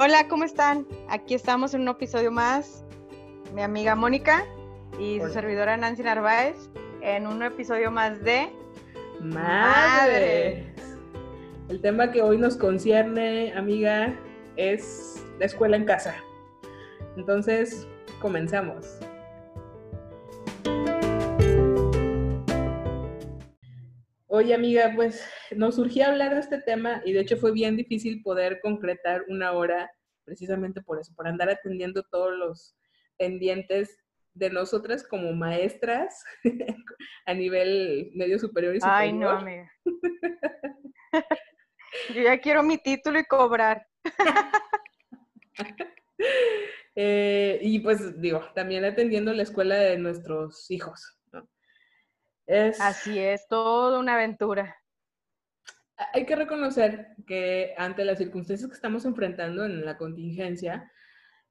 Hola, ¿cómo están? Aquí estamos en un episodio más. Mi amiga Mónica y su servidora Nancy Narváez en un episodio más de Madre. El tema que hoy nos concierne, amiga, es la escuela en casa. Entonces, comenzamos. Oye, amiga, pues nos surgía hablar de este tema y de hecho fue bien difícil poder concretar una hora precisamente por eso, por andar atendiendo todos los pendientes de nosotras como maestras a nivel medio superior y superior. Ay, no, amiga. Yo ya quiero mi título y cobrar. Eh, y pues digo, también atendiendo la escuela de nuestros hijos. Así es, toda una aventura. Hay que reconocer que ante las circunstancias que estamos enfrentando en la contingencia,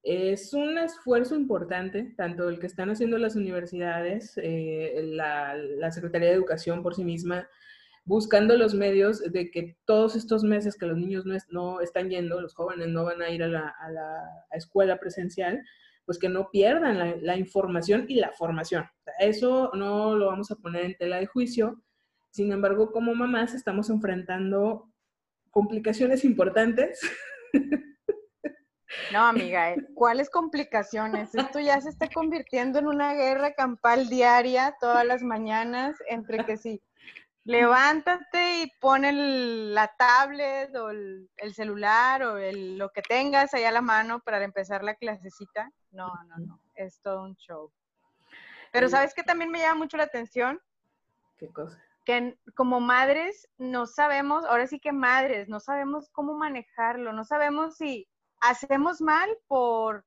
es un esfuerzo importante, tanto el que están haciendo las universidades, eh, la, la, Secretaría de Educación por sí misma, buscando los medios de que todos estos meses que los niños no, no están yendo, los jóvenes no van a ir a la, a la escuela presencial, pues que no pierdan la, información y la formación. eso no lo vamos a poner en tela de juicio. Sin embargo, como mamás estamos enfrentando complicaciones importantes No, amiga, eh, ¿cuáles complicaciones? Esto ya se está convirtiendo en una guerra campal diaria todas las mañanas entre que sí, levántate y pon la tablet o el, celular o lo que tengas ahí a la mano para empezar la clasecita. No, no, no, es todo un show. Pero ¿sabes qué también me llama mucho la atención? ¿Qué cosa? Que como madres no sabemos, ahora sí que madres, no sabemos cómo manejarlo, no sabemos si hacemos mal por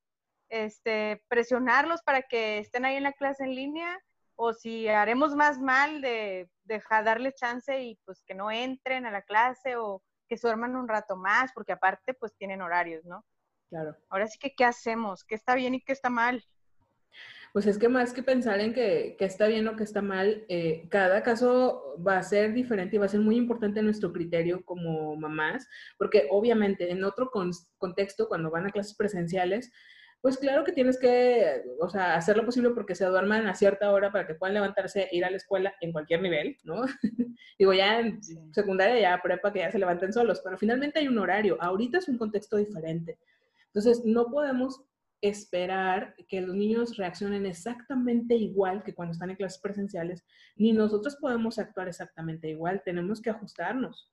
este, presionarlos para que estén ahí en la clase en línea o si haremos más mal de dejar darles chance y pues que no entren a la clase o que duerman un rato más, porque aparte pues tienen horarios, ¿no? Claro. Ahora sí que, ¿qué hacemos? ¿Qué está bien y qué está mal? Pues es que más que pensar en que, está bien o que está mal, eh, cada caso va a ser diferente y va a ser muy importante nuestro criterio como mamás, porque obviamente en otro contexto, cuando van a clases presenciales, pues claro que tienes que, o sea, hacer lo posible porque se duerman a cierta hora para que puedan levantarse e ir a la escuela en cualquier nivel, ¿no? Digo, ya en secundaria, ya prepa, que ya se levanten solos, pero finalmente hay un horario. Ahorita es un contexto diferente. Entonces, no podemos esperar que los niños reaccionen exactamente igual que cuando están en clases presenciales, ni nosotros podemos actuar exactamente igual, tenemos que ajustarnos.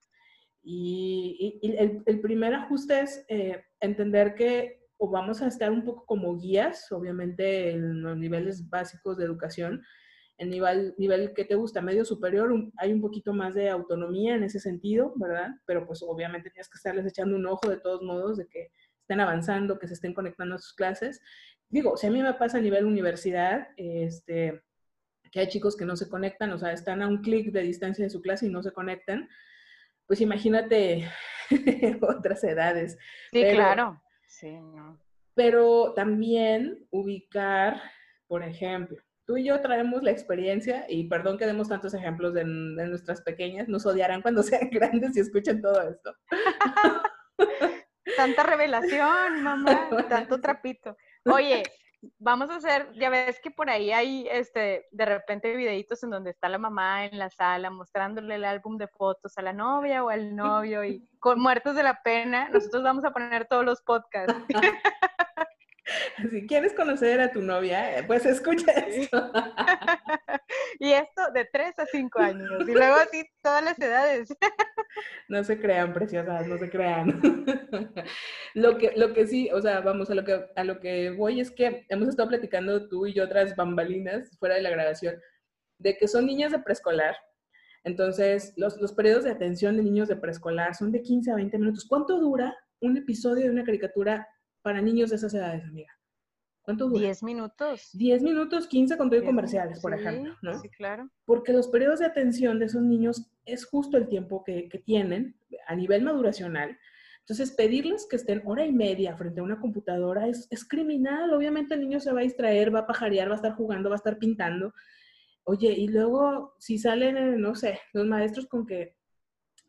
Y, el, primer ajuste es eh, entender que o vamos a estar un poco como guías, obviamente en los niveles básicos de educación, en nivel, nivel que te gusta, medio superior, hay un poquito más de autonomía en ese sentido, ¿verdad? Pero pues obviamente tienes que estarles echando un ojo de todos modos de que estén avanzando, que se estén conectando a sus clases. Digo, si a mí me pasa a nivel universidad, este, que hay chicos que no se conectan, o sea, están a un clic de distancia de su clase y no se conectan, pues imagínate otras edades. Sí, claro. Sí, no. Pero también ubicar, por ejemplo, tú y yo traemos la experiencia, y perdón que demos tantos ejemplos de, de nuestras pequeñas, nos odiarán cuando sean grandes y escuchen todo esto. Tanta revelación, mamá, tanto trapito. Oye, vamos a hacer, ya ves que por ahí hay este, de repente videitos en donde está la mamá en la sala mostrándole el álbum de fotos a la novia o al novio y con muertos de la pena, nosotros vamos a poner todos los podcasts. Si quieres conocer a tu novia, pues escucha esto. Y esto de 3 a 5 años. Y luego así todas las edades. No se crean, preciosas, no se crean. Lo que, lo que sí, o sea, vamos, a lo, que, a lo que voy es que hemos estado platicando tú y yo otras bambalinas fuera de la grabación, de que son niñas de preescolar. Entonces, los, los periodos de atención de niños de preescolar son de 15 a 20 minutos. ¿Cuánto dura un episodio de una caricatura para niños de esas edades, amiga? ¿Cuánto dura? 10 minutos. 10 minutos, 15 con todo comerciales, por ejemplo, ¿no? Sí, claro. Porque los periodos de atención de esos niños es justo el tiempo que, que tienen a nivel maduracional. Entonces, pedirles que estén hora y media frente a una computadora es, es criminal. Obviamente el niño se va a distraer, va a pajarear, va a estar jugando, va a estar pintando. Oye, y luego si salen, no sé, los maestros con que,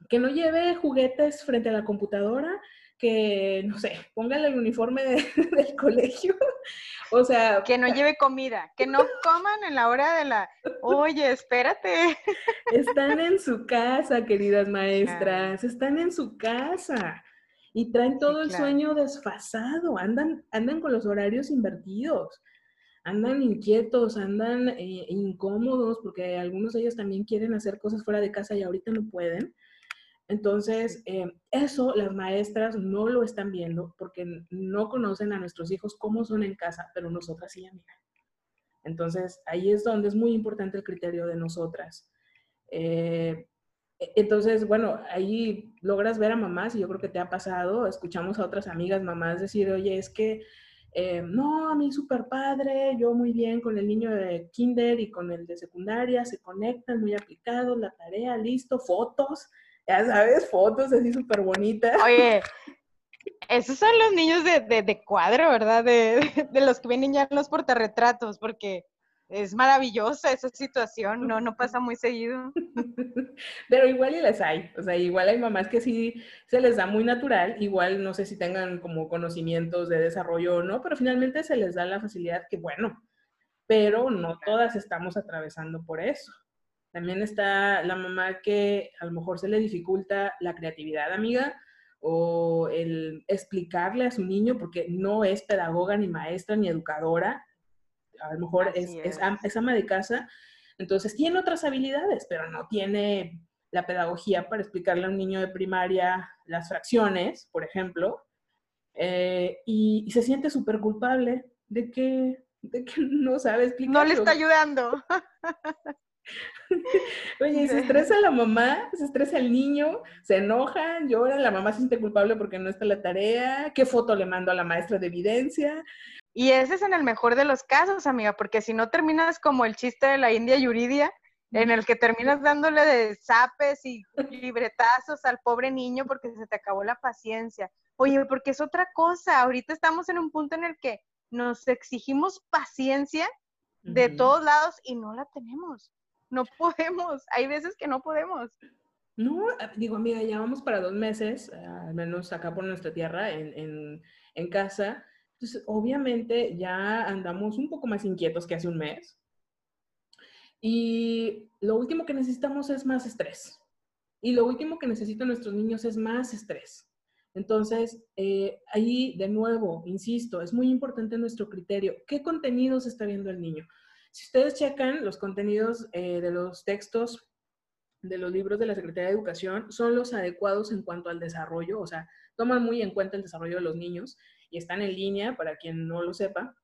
que no lleve juguetes frente a la computadora, que, no sé, póngale el uniforme del colegio. o sea... Que no lleve comida, que no coman en la hora de la... Oye, espérate. Están en su casa, queridas maestras, están en su casa. Y traen todo el sueño desfasado, andan, andan con los horarios invertidos andan inquietos, andan eh, incómodos, porque algunos de ellos también quieren hacer cosas fuera de casa y ahorita no pueden. Entonces, eh, eso las maestras no lo están viendo porque no conocen a nuestros hijos cómo son en casa, pero nosotras sí, amiga. Entonces, ahí es donde es muy importante el criterio de nosotras. Eh, e, entonces, bueno, ahí logras ver a mamás y yo creo que te ha pasado, escuchamos a otras amigas mamás decir, oye, es que eh, no, a mí súper padre, yo muy bien con el niño de kinder y con el de secundaria, se conectan muy aplicados, la tarea, listo, fotos, ya sabes, fotos así súper bonitas. Oye, esos son los niños de, cuadro, ¿verdad? De, de, los que vienen ya en los portarretratos, porque es maravillosa esa situación, no, no pasa muy seguido. Pero igual y les hay, o sea, igual hay mamás que sí se les da muy natural, igual no sé si tengan como conocimientos de desarrollo o no, pero finalmente se les da la facilidad que bueno, pero no todas estamos atravesando por eso. También está la mamá que a lo mejor se le dificulta la creatividad, amiga, o el explicarle a su niño, porque no es pedagoga, ni maestra, ni educadora, a lo mejor es, es. ama de casa, entonces tiene otras habilidades, pero no tiene la pedagogía para explicarle a un niño de primaria las fracciones, por ejemplo, eh, y, se siente súper culpable de que, de que no sabe explicar. No le está ayudando. Oye, se estresa la mamá, se estresa el niño, se enojan, lloran, la mamá se siente culpable porque no está la tarea, qué foto le mando a la maestra de evidencia. Y ese es en el mejor de los casos, amiga, porque si no terminas como el chiste de la India Yuridia, en el que terminas dándole de zapes y libretazos al pobre niño porque se te acabó la paciencia. Oye, porque es otra cosa, ahorita estamos en un punto en el que nos exigimos paciencia de todos lados y no la tenemos. No podemos, hay veces que no podemos. No, digo, amiga, ya vamos para dos meses, al menos acá por nuestra tierra, en, en, en casa, entonces, obviamente ya andamos un poco más inquietos que hace un mes. Y lo último que necesitamos es más estrés. Y lo último que necesitan nuestros niños es más estrés. Entonces, eh, ahí de nuevo, insisto, es muy importante nuestro criterio. ¿Qué contenidos está viendo el niño? Si ustedes checan los contenidos eh, de los textos de los libros de la Secretaría de Educación, son los adecuados en cuanto al desarrollo, o sea, toman muy en cuenta el desarrollo de los niños y están en línea para quien no lo sepa.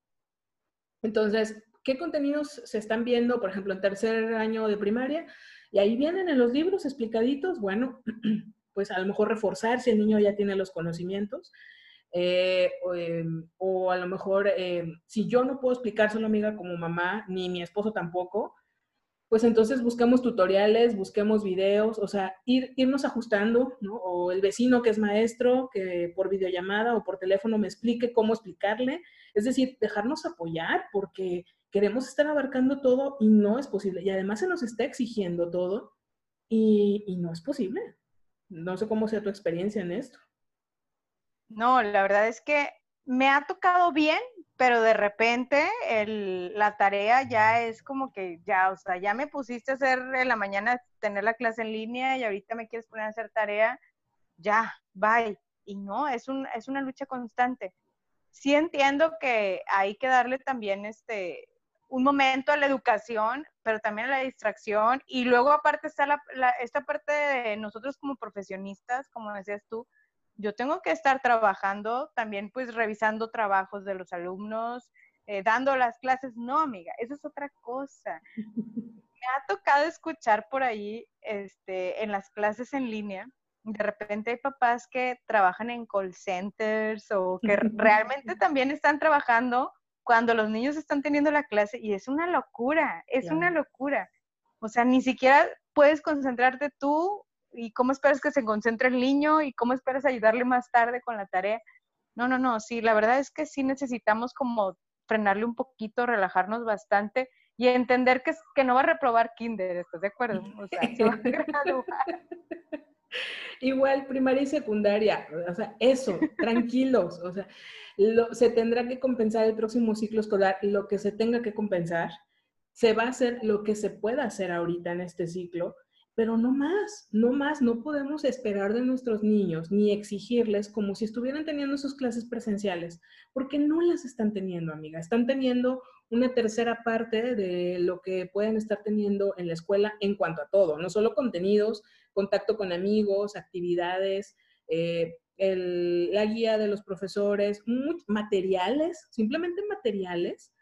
Entonces, ¿qué contenidos se están viendo, por ejemplo, en tercer año de primaria? Y ahí vienen en los libros explicaditos, bueno, pues a lo mejor reforzar si el niño ya tiene los conocimientos. Eh, em, o, a lo mejor, em, si yo no puedo explicárselo, amiga, como mamá, ni mi esposo tampoco, pues entonces busquemos tutoriales, busquemos videos, o sea, ir, irnos ajustando, ¿no? O el vecino que es maestro, que por videollamada o por teléfono me explique cómo explicarle. Es decir, dejarnos apoyar porque queremos estar abarcando todo y no es posible. Y además se nos está exigiendo todo y, y no es posible. No sé cómo sea tu experiencia en esto. No, la verdad es que me ha tocado bien, pero de repente la tarea ya es como que ya, o sea, ya me pusiste a hacer en la mañana, tener la clase en línea y ahorita me quieres poner a hacer tarea, ya, bye. Y no, es, un, es una lucha constante. Sí entiendo que hay que darle también este, un momento a la educación, pero también a la distracción. Y luego aparte está esta parte de nosotros como profesionistas, como decías tú, yo tengo que estar trabajando, también pues revisando trabajos de los alumnos, eh, dando las clases. No, amiga, eso es otra cosa. Me ha tocado escuchar por ahí, este, en las clases en línea, de repente hay papás que trabajan en call centers o que realmente también están trabajando cuando los niños están teniendo la clase y es una locura, es una locura. O sea, ni siquiera puedes concentrarte tú y cómo esperas que se concentre el niño y cómo esperas ayudarle más tarde con la tarea. No, no, no, sí, la verdad es que sí necesitamos como frenarle un poquito, relajarnos bastante y entender que, que no va a reprobar kinder, ¿estás de acuerdo? O sea, se va a graduar. Igual, primaria y secundaria, o sea, eso, tranquilos, o sea, se tendrá que compensar el próximo ciclo escolar lo que se tenga que compensar, se va a hacer lo que se pueda hacer ahorita en este ciclo, pero no más, no más, no podemos esperar de nuestros niños ni exigirles como si estuvieran teniendo sus clases presenciales, porque no las están teniendo, amiga, están teniendo una tercera parte de lo que pueden estar teniendo en la escuela en cuanto a todo, no solo contenidos, contacto con amigos, actividades, eh, la guía de los profesores, materiales, simplemente materiales.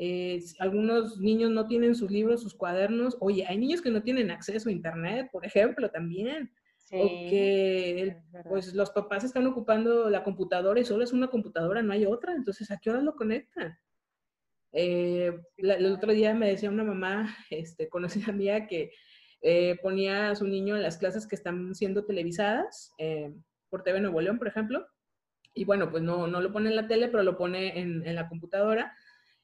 Eh, algunos niños no tienen sus libros, sus cuadernos. Oye, hay niños que no tienen acceso a Internet, por ejemplo, también. o que pues los papás están ocupando la computadora y solo es una computadora, no hay otra. Entonces, ¿a qué hora lo conectan? Eh, el otro día me decía una mamá este, conocida mía que eh, ponía a su niño en las clases que están siendo televisadas por TV Nuevo León, por ejemplo. Y bueno, pues no, no lo pone en la tele, pero lo pone en, en, la computadora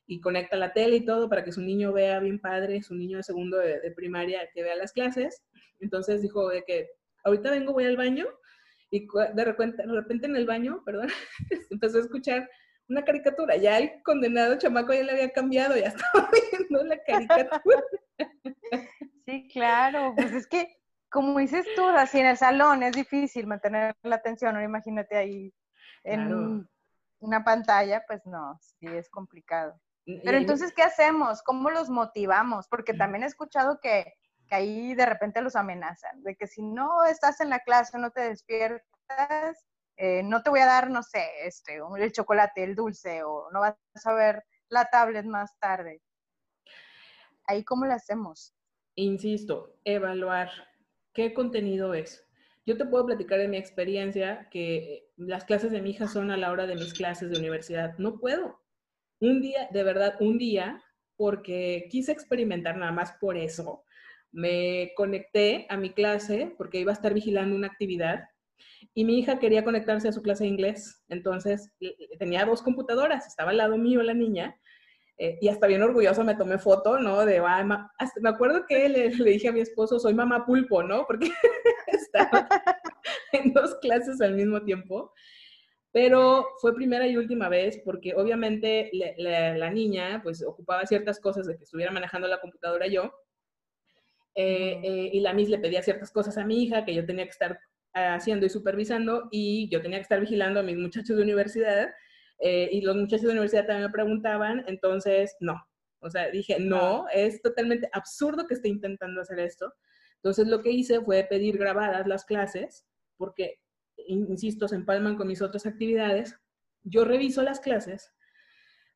y conecta la tele y todo para que su niño vea bien padre, su niño de segundo de, primaria que vea las clases. Entonces dijo de que ahorita vengo, voy al baño y de repente, de repente en el baño, perdón, empezó a escuchar una caricatura. Ya el condenado chamaco ya le había cambiado, ya estaba viendo la caricatura. Sí, claro, pues es que como dices tú, así en el salón es difícil mantener la atención, imagínate ahí en una pantalla, pues no, sí es complicado. Pero entonces, ¿qué hacemos? ¿Cómo los motivamos? Porque también he escuchado que, que ahí de repente los amenazan, de que si no estás en la clase, no te despiertas, eh, no te voy a dar, no sé, este, el chocolate, el dulce, o no vas a ver la tablet más tarde. Ahí, ¿cómo lo hacemos? Insisto, evaluar ¿Qué contenido es? Yo te puedo platicar de mi experiencia que las clases de mi hija son a la hora de mis clases de universidad. No puedo. Un día, de verdad, un día, porque quise experimentar nada más por eso, me conecté a mi clase porque iba a estar vigilando una actividad y mi hija quería conectarse a su clase de inglés. Entonces tenía dos computadoras, estaba al lado mío la niña eh, y hasta bien orgulloso me tomé foto, ¿no? De, me acuerdo que le, le, dije a mi esposo, soy mamá pulpo, ¿no? Porque estaba en dos clases al mismo tiempo. Pero fue primera y última vez porque obviamente la niña pues ocupaba ciertas cosas de que estuviera manejando la computadora yo. Eh, eh, y la Miss le pedía ciertas cosas a mi hija que yo tenía que estar haciendo y supervisando y yo tenía que estar vigilando a mis muchachos de universidad eh, y los muchachos de la universidad también me preguntaban, entonces no. O sea, dije, no, es totalmente absurdo que esté intentando hacer esto. Entonces lo que hice fue pedir grabadas las clases, porque, insisto, se empalman con mis otras actividades. Yo reviso las clases.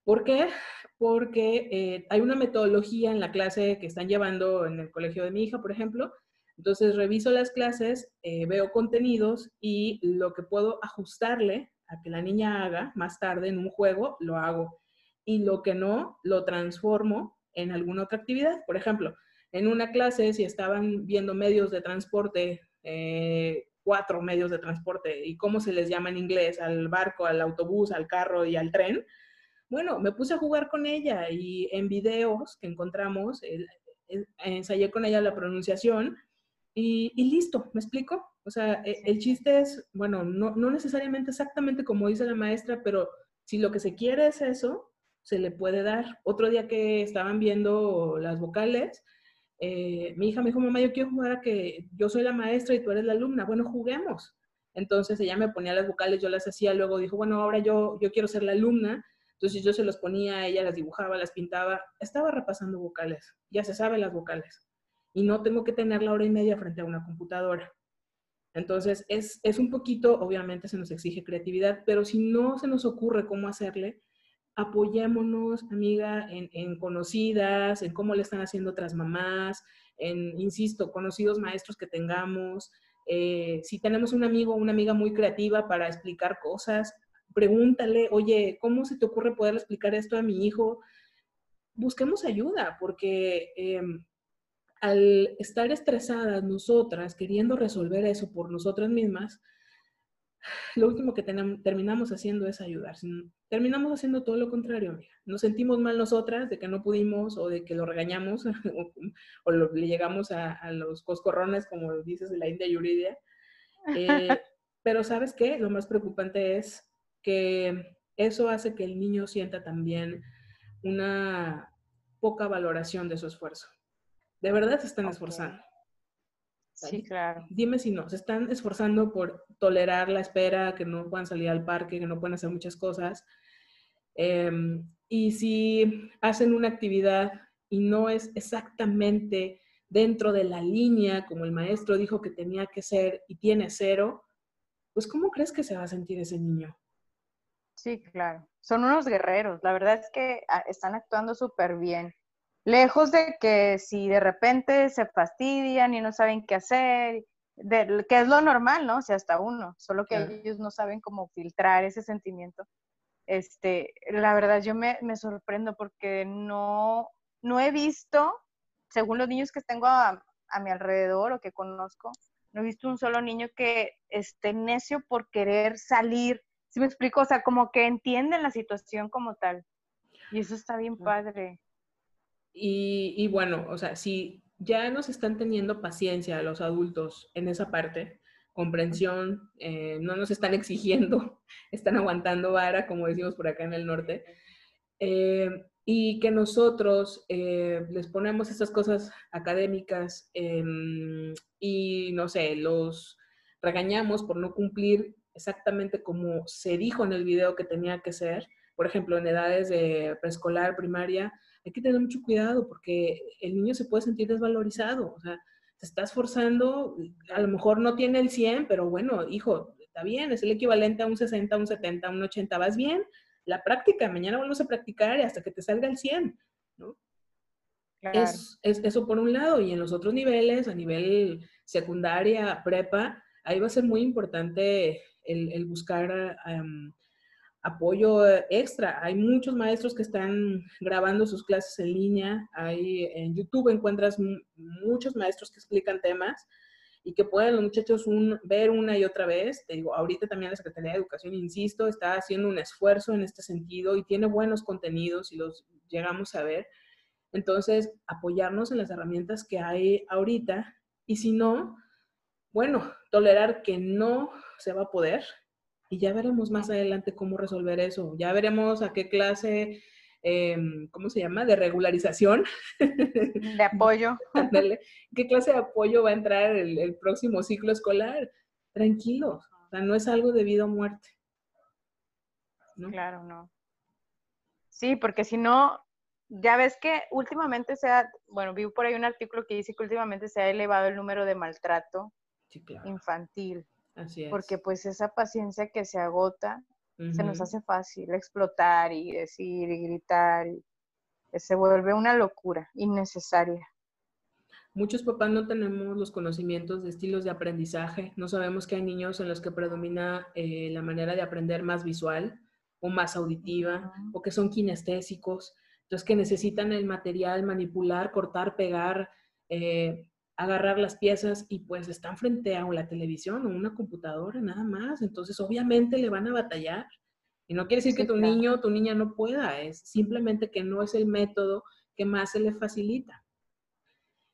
¿Por qué? Porque eh, hay una metodología en la clase que están llevando en el colegio de mi hija, por ejemplo. Entonces reviso las clases, eh, veo contenidos y lo que puedo ajustarle a que la niña haga más tarde en un juego, lo hago. Y lo que no, lo transformo en alguna otra actividad. Por ejemplo, en una clase, si estaban viendo medios de transporte, eh, cuatro medios de transporte, y cómo se les llama en inglés, al barco, al autobús, al carro y al tren, bueno, me puse a jugar con ella y en videos que encontramos, ensayé con ella la pronunciación y, y listo, ¿me explico? O sea, e, el chiste es, bueno, no, no, necesariamente exactamente como dice la maestra, pero si lo que se quiere es eso, se le puede dar. Otro día que estaban viendo las vocales, eh, mi hija me dijo, mamá, yo quiero jugar a que yo soy la maestra y tú eres la alumna. Bueno, juguemos. Entonces ella me ponía las vocales, yo las hacía, luego dijo, bueno, ahora yo, yo quiero ser la alumna. Entonces yo se los ponía, ella las dibujaba, las pintaba. Estaba repasando vocales, ya se sabe las vocales. Y no tengo que tener la hora y media frente a una computadora. Entonces, es, es, un poquito, obviamente se nos exige creatividad, pero si no se nos ocurre cómo hacerle, apoyémonos, amiga, en, conocidas, en cómo le están haciendo otras mamás, en, insisto, conocidos maestros que tengamos. Eh, si tenemos un amigo o una amiga muy creativa para explicar cosas, pregúntale, oye, ¿cómo se te ocurre poder explicar esto a mi hijo? Busquemos ayuda, porque em, al estar estresadas nosotras, queriendo resolver eso por nosotras mismas, lo último que terminamos haciendo es ayudar. Terminamos haciendo todo lo contrario, amiga. Nos sentimos mal nosotras de que no pudimos o de que lo regañamos o, le llegamos a, los coscorrones, como dices de la India Yuridia. Eh, pero ¿sabes qué? Lo más preocupante es que eso hace que el niño sienta también una poca valoración de su esfuerzo. De verdad se están esforzando. Sí, claro. Dime si no, se están esforzando por tolerar la espera, que no puedan salir al parque, que no puedan hacer muchas cosas. Em, y si hacen una actividad y no es exactamente dentro de la línea como el maestro dijo que tenía que ser y tiene cero, pues ¿cómo crees que se va a sentir ese niño? Sí, claro. Son unos guerreros. La verdad es que ah, están actuando súper bien. Lejos de que si de repente se fastidian y no saben qué hacer, que es lo normal, ¿no? O sea, hasta uno, solo que ellos no saben cómo filtrar ese sentimiento. Este, la verdad, yo me, me sorprendo porque no, no he visto, según los niños que tengo a, a mi alrededor o que conozco, no he visto un solo niño que esté necio por querer salir. ¿Sí me explico? O sea, como que entienden la situación como tal. Y eso está bien padre. Y, bueno, o sea, si ya nos están teniendo paciencia los adultos en esa parte, comprensión, eh, no nos están exigiendo, están aguantando vara, como decimos por acá en el norte. Eh, y que nosotros eh, les ponemos estas cosas académicas y, no sé, los regañamos por no cumplir exactamente como se dijo en el video que tenía que ser. Por ejemplo, en edades de preescolar, primaria, hay que tener mucho cuidado porque el niño se puede sentir desvalorizado. O sea, te estás forzando, a lo mejor no tiene el 100, pero bueno, hijo, está bien, es el equivalente a un 60, un 70, un 80, vas bien, la práctica, mañana volvemos a practicar hasta que te salga el 100, ¿no? Es, eso por un lado, y en los otros niveles, a nivel secundaria, prepa, ahí va a ser muy importante el, buscar apoyo extra. Hay muchos maestros que están grabando sus clases en línea. Hay, en YouTube encuentras muchos maestros que explican temas y que pueden los muchachos ver una y otra vez. Te digo, ahorita también la Secretaría de Educación, insisto, está haciendo un esfuerzo en este sentido y tiene buenos contenidos y los llegamos a ver. Entonces, apoyarnos en las herramientas que hay ahorita y si no, bueno, tolerar que no se va a poder y ya veremos más adelante cómo resolver eso. Ya veremos a qué clase Em, ¿cómo se llama? De regularización. De apoyo. ¿Qué clase de apoyo va a entrar el, el próximo ciclo escolar? Tranquilos, o sea, no es algo de vida o muerte. Claro, no. Sí, porque si no, ya ves que últimamente se ha, bueno, vi por ahí un artículo que dice que últimamente se ha elevado el número de maltrato infantil. Así es. Porque pues esa paciencia que se agota se nos hace fácil explotar y decir y gritar. Y se vuelve una locura innecesaria. Muchos papás no tenemos los conocimientos de estilos de aprendizaje. No sabemos que hay niños en los que predomina eh, la manera de aprender más visual o más auditiva o que son kinestésicos. Entonces que necesitan el material, manipular, cortar, pegar, eh, agarrar las piezas y pues están frente a la televisión o una computadora nada más. Entonces, obviamente le van a batallar. Y no quiere decir que tu niño o tu niña no pueda, es simplemente que no es el método que más se le facilita.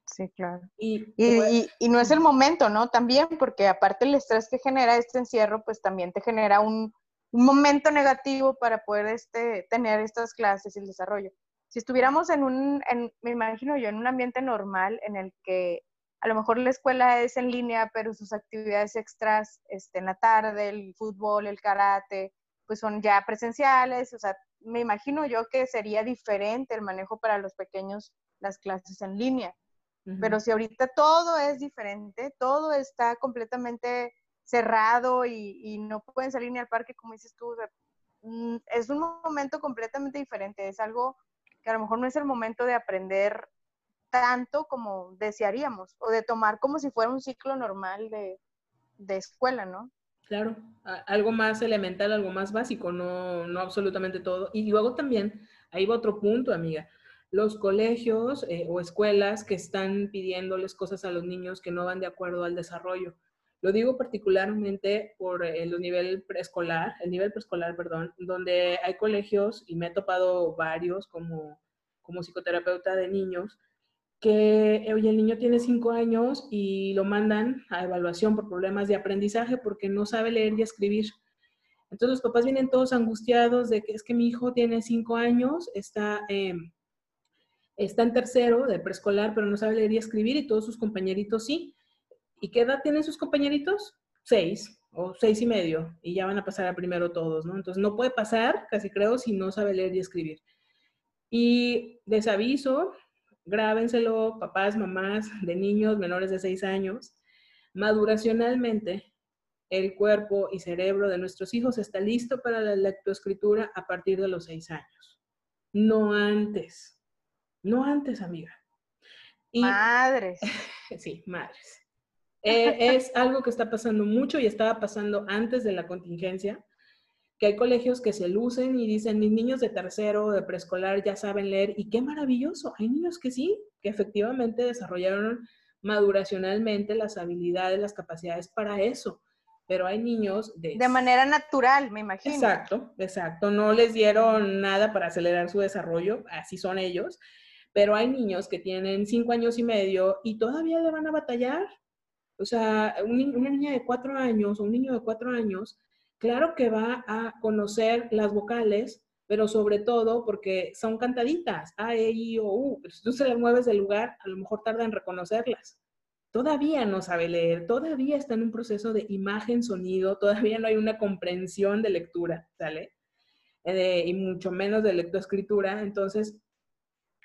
Sí, claro. Y, y, no es el momento, ¿no? También, porque aparte el estrés que genera este encierro, pues también te genera un, un momento negativo para poder este, tener estas clases y el desarrollo. Si estuviéramos en un, en, me imagino yo, en un ambiente normal en el que a lo mejor la escuela es en línea, pero sus actividades extras este, en la tarde, el fútbol, el karate, pues son ya presenciales, o sea, me imagino yo que sería diferente el manejo para los pequeños las clases en línea. Pero si ahorita todo es diferente, todo está completamente cerrado y, y, no pueden salir ni al parque, como dices tú, mm, es un momento completamente diferente, es algo que a lo mejor no es el momento de aprender tanto como desearíamos o de tomar como si fuera un ciclo normal de, escuela, ¿no? Claro, algo más elemental, algo más básico, no, no absolutamente todo. Y luego también, ahí va otro punto, amiga. Los colegios eh, o escuelas que están pidiéndoles cosas a los niños que no van de acuerdo al desarrollo. Lo digo particularmente por el nivel preescolar, el nivel preescolar, perdón, donde hay colegios, y me he topado varios como, como psicoterapeuta de niños, que oye, el niño tiene cinco años y lo mandan a evaluación por problemas de aprendizaje porque no sabe leer y escribir. Entonces los papás vienen todos angustiados de que es que mi hijo tiene cinco años, está, em, está en tercero de preescolar, pero no sabe leer y escribir y todos sus compañeritos sí. ¿Y qué edad tienen sus compañeritos? Seis o seis y medio y ya van a pasar a primero todos, ¿no? Entonces no puede pasar, casi creo, si no sabe leer y escribir. Y les aviso, grábenselo, papás, mamás de niños menores de 6 años, maduracionalmente el cuerpo y cerebro de nuestros hijos está listo para la lectoescritura a partir de los 6 años. No antes. No antes, amiga. madres. sí, madres. Eh, es algo que está pasando mucho y estaba pasando antes de la contingencia que hay colegios que se lucen y dicen, mis niños de tercero, de preescolar ya saben leer, y qué maravilloso, hay niños que sí, que efectivamente desarrollaron maduracionalmente las habilidades, las capacidades para eso, pero hay niños de... De manera natural, me imagino. Exacto, exacto, no les dieron nada para acelerar su desarrollo, así son ellos, pero hay niños que tienen cinco años y medio y todavía le van a batallar. O sea, una niña de cuatro años o un niño de cuatro años Claro que va a conocer las vocales, pero sobre todo porque son cantaditas, A, E, I, O, U. si tú se le mueves del lugar, a lo mejor tarda en reconocerlas. Todavía no sabe leer, todavía está en un proceso de imagen, sonido, todavía no hay una comprensión de lectura, ¿sale? Eh, y mucho menos de lectoescritura. Entonces,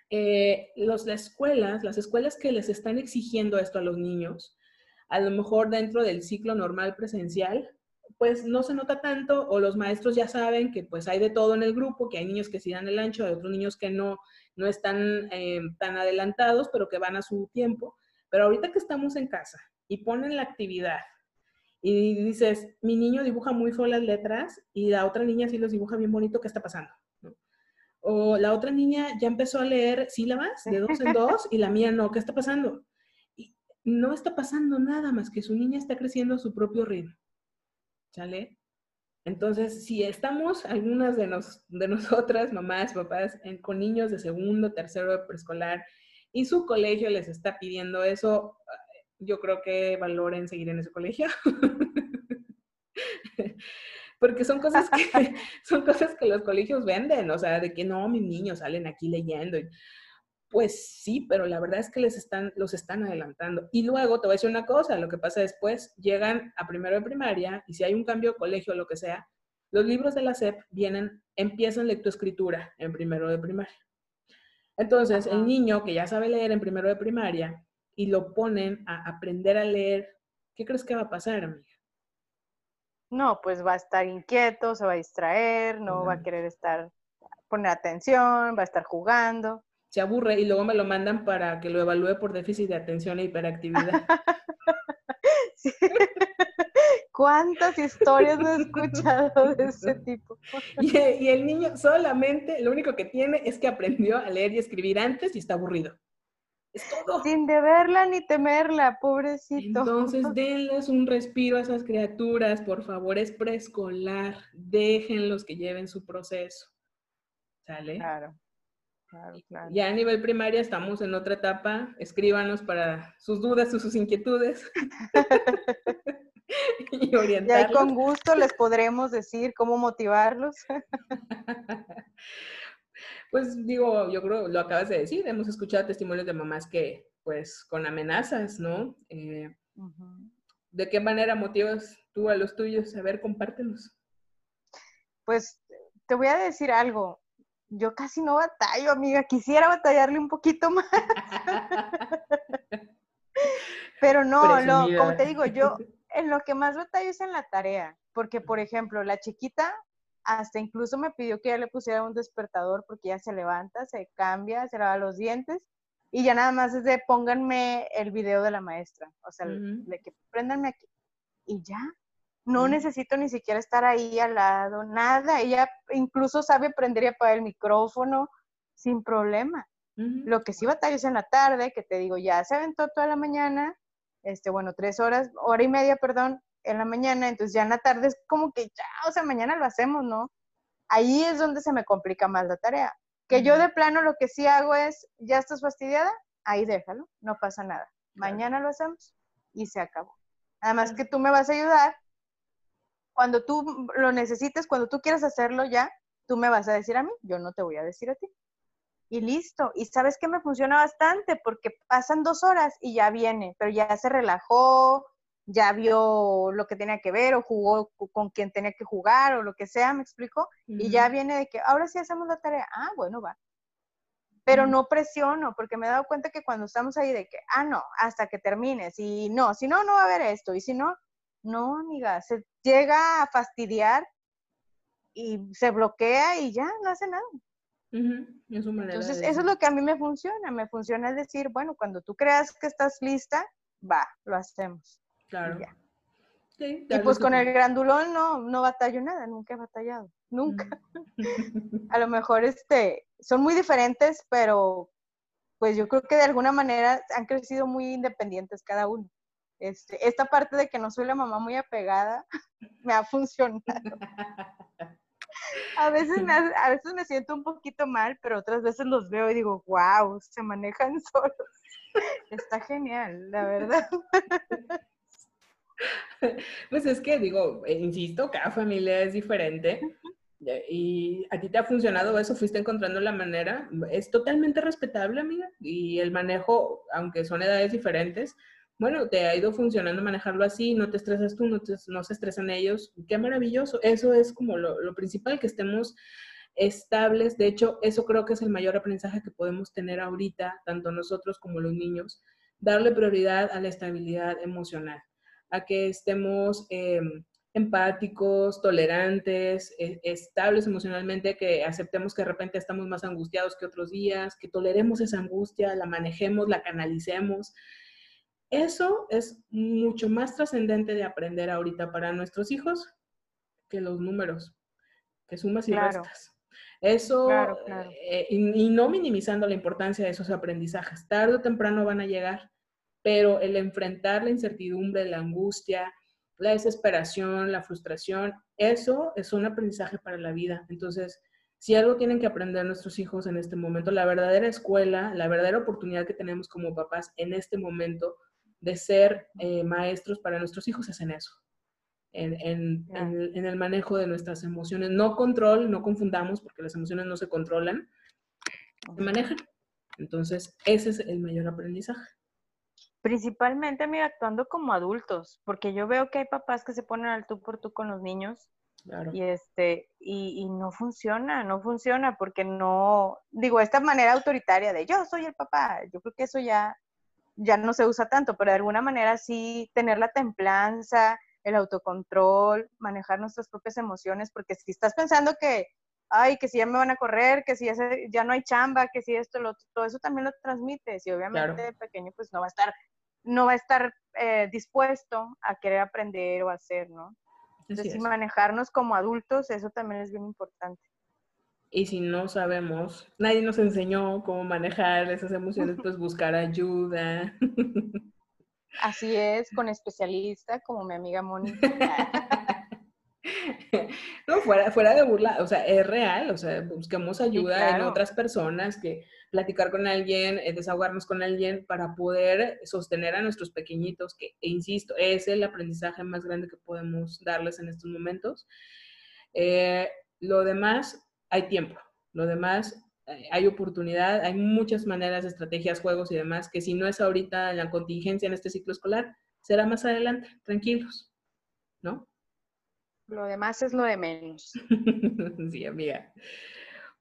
eh, las escuelas, las escuelas que les están exigiendo esto a los niños, a lo mejor dentro del ciclo normal presencial, pues no se nota tanto o los maestros ya saben que pues hay de todo en el grupo, que hay niños que sí dan el ancho, hay otros niños que no, no están eh, tan adelantados, pero que van a su tiempo. Pero ahorita que estamos en casa y ponen la actividad y dices, mi niño dibuja muy feo las letras y la otra niña sí los dibuja bien bonito, ¿qué está pasando? O la otra niña ya empezó a leer sílabas de dos en dos y la mía no, ¿qué está pasando? Y no está pasando nada más que su niña está creciendo a su propio ritmo. ¿Sale? Entonces, si estamos algunas de, nos, de nosotras, mamás, papás, con niños de segundo, tercero de preescolar y su colegio les está pidiendo eso, yo creo que valoren seguir en ese colegio. Porque son cosas que, son cosas que los colegios venden, o sea, de que no, mis niños salen aquí leyendo. Pues sí, pero la verdad es que les están, los están adelantando. Y luego te voy a decir una cosa, lo que pasa después, llegan a primero de primaria y si hay un cambio de colegio o lo que sea, los libros de la SEP vienen, empiezan lectoescritura en primero de primaria. Entonces, el niño que ya sabe leer en primero de primaria y lo ponen a aprender a leer, ¿qué crees que va a pasar, amiga? No, pues va a estar inquieto, se va a distraer, no va a querer estar, poner atención, va a estar jugando se aburre y luego me lo mandan para que lo evalúe por déficit de atención e hiperactividad. ¿Cuántas historias no he escuchado de ese tipo? Y, el niño solamente, lo único que tiene es que aprendió a leer y escribir antes y está aburrido. Es todo. Sin deberla ni temerla, pobrecito. Entonces, denles un respiro a esas criaturas, por favor, es preescolar. Déjenlos que lleven su proceso. ¿Sale? Claro. Claro, claro. Ya a nivel primaria estamos en otra etapa. Escríbanos para sus dudas o sus inquietudes. y orientarlos. Y con gusto les podremos decir cómo motivarlos. pues digo, yo creo, lo acabas de decir, hemos escuchado testimonios de mamás que, pues, con amenazas, ¿no? Eh, ¿De qué manera motivas tú a los tuyos? A ver, compártenos. Pues te voy a decir algo yo casi no batallo, amiga. Quisiera batallarle un poquito más. Pero no, lo, como te digo, yo en lo que más batallo es en la tarea. Porque, por ejemplo, la chiquita hasta incluso me pidió que ya le pusiera un despertador porque ya se levanta, se cambia, se lava los dientes y ya nada más es de pónganme el video de la maestra. O sea, de que préndanme aquí. Y ya, no necesito ni siquiera estar ahí al lado, nada. Ella incluso sabe prender y apagar el micrófono sin problema. Lo que sí batalla es en la tarde, que te digo, ya se aventó toda la mañana, este, bueno, tres horas, hora y media, perdón, en la mañana, entonces ya en la tarde es como que ya, o sea, mañana lo hacemos, ¿no? Ahí es donde se me complica más la tarea. Que yo de plano lo que sí hago es, ya estás fastidiada, ahí déjalo, no pasa nada. Mañana lo hacemos y se acabó. Además que tú me vas a ayudar. Cuando tú lo necesites, cuando tú quieras hacerlo ya, tú me vas a decir a mí, yo no te voy a decir a ti. Y listo. Y sabes que me funciona bastante porque pasan dos horas y ya viene, pero ya se relajó, ya vio lo que tenía que ver o jugó con quien tenía que jugar o lo que sea, me explico. Y ya viene de que ahora sí hacemos la tarea. Ah, bueno, va. Pero no presiono, porque me he dado cuenta que cuando estamos ahí de que, ah, no, hasta que termines, y no, si no, no va a haber esto, y si no, no, amiga, se llega a fastidiar y se bloquea y ya, no hace nada. Entonces, eso es lo que a mí me funciona, me funciona es decir, bueno, cuando tú creas que estás lista, va, lo hacemos. Claro. y pues con el grandulón no, no batallo nada, nunca he batallado, nunca. a lo mejor este, son muy diferentes, pero pues yo creo que de alguna manera han crecido muy independientes cada uno. Este, esta parte de que no soy la mamá muy apegada me ha funcionado. A veces, me, a veces me siento un poquito mal, pero otras veces los veo y digo, wow, se manejan solos. Está genial, la verdad. Pues es que digo, eh, insisto, cada familia es diferente y a ti te ha funcionado eso, fuiste encontrando la manera, es totalmente respetable, amiga, y el manejo, aunque son edades diferentes, bueno, te ha ido funcionando manejarlo así, no te estresas tú, no, no se estresan ellos, qué maravilloso, eso es como lo, principal, que estemos estables, de hecho, eso creo que es el mayor aprendizaje que podemos tener ahorita, tanto nosotros como los niños, darle prioridad a la estabilidad emocional a que estemos em, empáticos, tolerantes, e, estables emocionalmente, que aceptemos que de repente estamos más angustiados que otros días, que toleremos esa angustia, la manejemos, la canalicemos. Eso es mucho más trascendente de aprender ahorita para nuestros hijos que los números, que sumas y restas. Eso, eh, y no minimizando la importancia de esos aprendizajes, tarde o temprano van a llegar pero el enfrentar la incertidumbre, la angustia, la desesperación, la frustración, eso es un aprendizaje para la vida. Entonces, si algo tienen que aprender nuestros hijos en este momento, la verdadera escuela, la verdadera oportunidad que tenemos como papás en este momento de ser eh, maestros para nuestros hijos es en eso, en, en, el manejo de nuestras emociones. No control, no confundamos, porque las emociones no se controlan, se manejan. Entonces, ese es el mayor aprendizaje. Principalmente, mira, actuando como adultos, porque yo veo que hay papás que se ponen al tú por tú con los niños y este y, y, no funciona, no funciona porque no digo esta manera autoritaria de yo soy el papá, yo creo que eso ya ya no se usa tanto, pero de alguna manera sí tener la templanza, el autocontrol, manejar nuestras propias emociones, porque si estás pensando que ay, que si ya me van a correr, que si ya, ya no hay chamba, que si esto, lo, todo eso también lo transmites y obviamente de pequeño pues no va a estar, no va a estar eh, dispuesto a querer aprender o hacer, ¿no? Entonces, si manejarnos como adultos, eso también es bien importante. Y si no sabemos, nadie nos enseñó cómo manejar esas emociones, pues buscar ayuda. Así es, con especialista como mi amiga Mónica. no, fuera, fuera de burla, o sea, es real, o sea, busquemos ayuda en otras personas, que platicar con alguien, eh, desahogarnos con alguien para poder sostener a nuestros pequeñitos, que, e insisto, es el aprendizaje más grande que podemos darles en estos momentos. Eh, lo demás, hay tiempo, lo demás, eh, hay oportunidad, hay muchas maneras, estrategias, juegos y demás, que si no es ahorita en la contingencia en este ciclo escolar, será más adelante, tranquilos, ¿no? Lo demás es lo de menos. sí, amiga.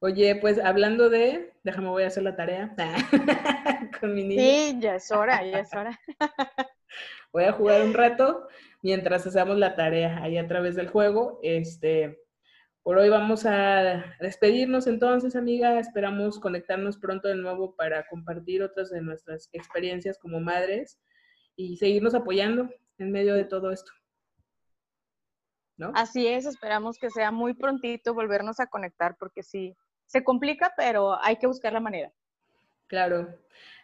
Oye, pues hablando de, déjame voy a hacer la tarea con mi niña. Sí, ya es hora, ya es hora. voy a jugar un rato mientras hacemos la tarea ahí a través del juego. Este, por hoy vamos a despedirnos entonces, amiga. Esperamos conectarnos pronto de nuevo para compartir otras de nuestras experiencias como madres y seguirnos apoyando en medio de todo esto. Así es, esperamos que sea muy prontito volvernos a conectar porque sí, se complica, pero hay que buscar la manera. Claro.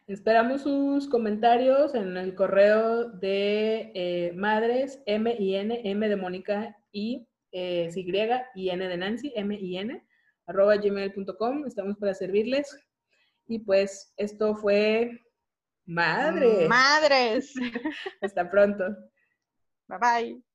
Esperamos sus comentarios en el correo de eh, madres, M y N, M de Mónica y eh, Y, y N de Nancy, M y N, arroba gmail.com. Estamos para servirles. Y pues esto fue Madre. Madres. Hasta pronto. Bye bye.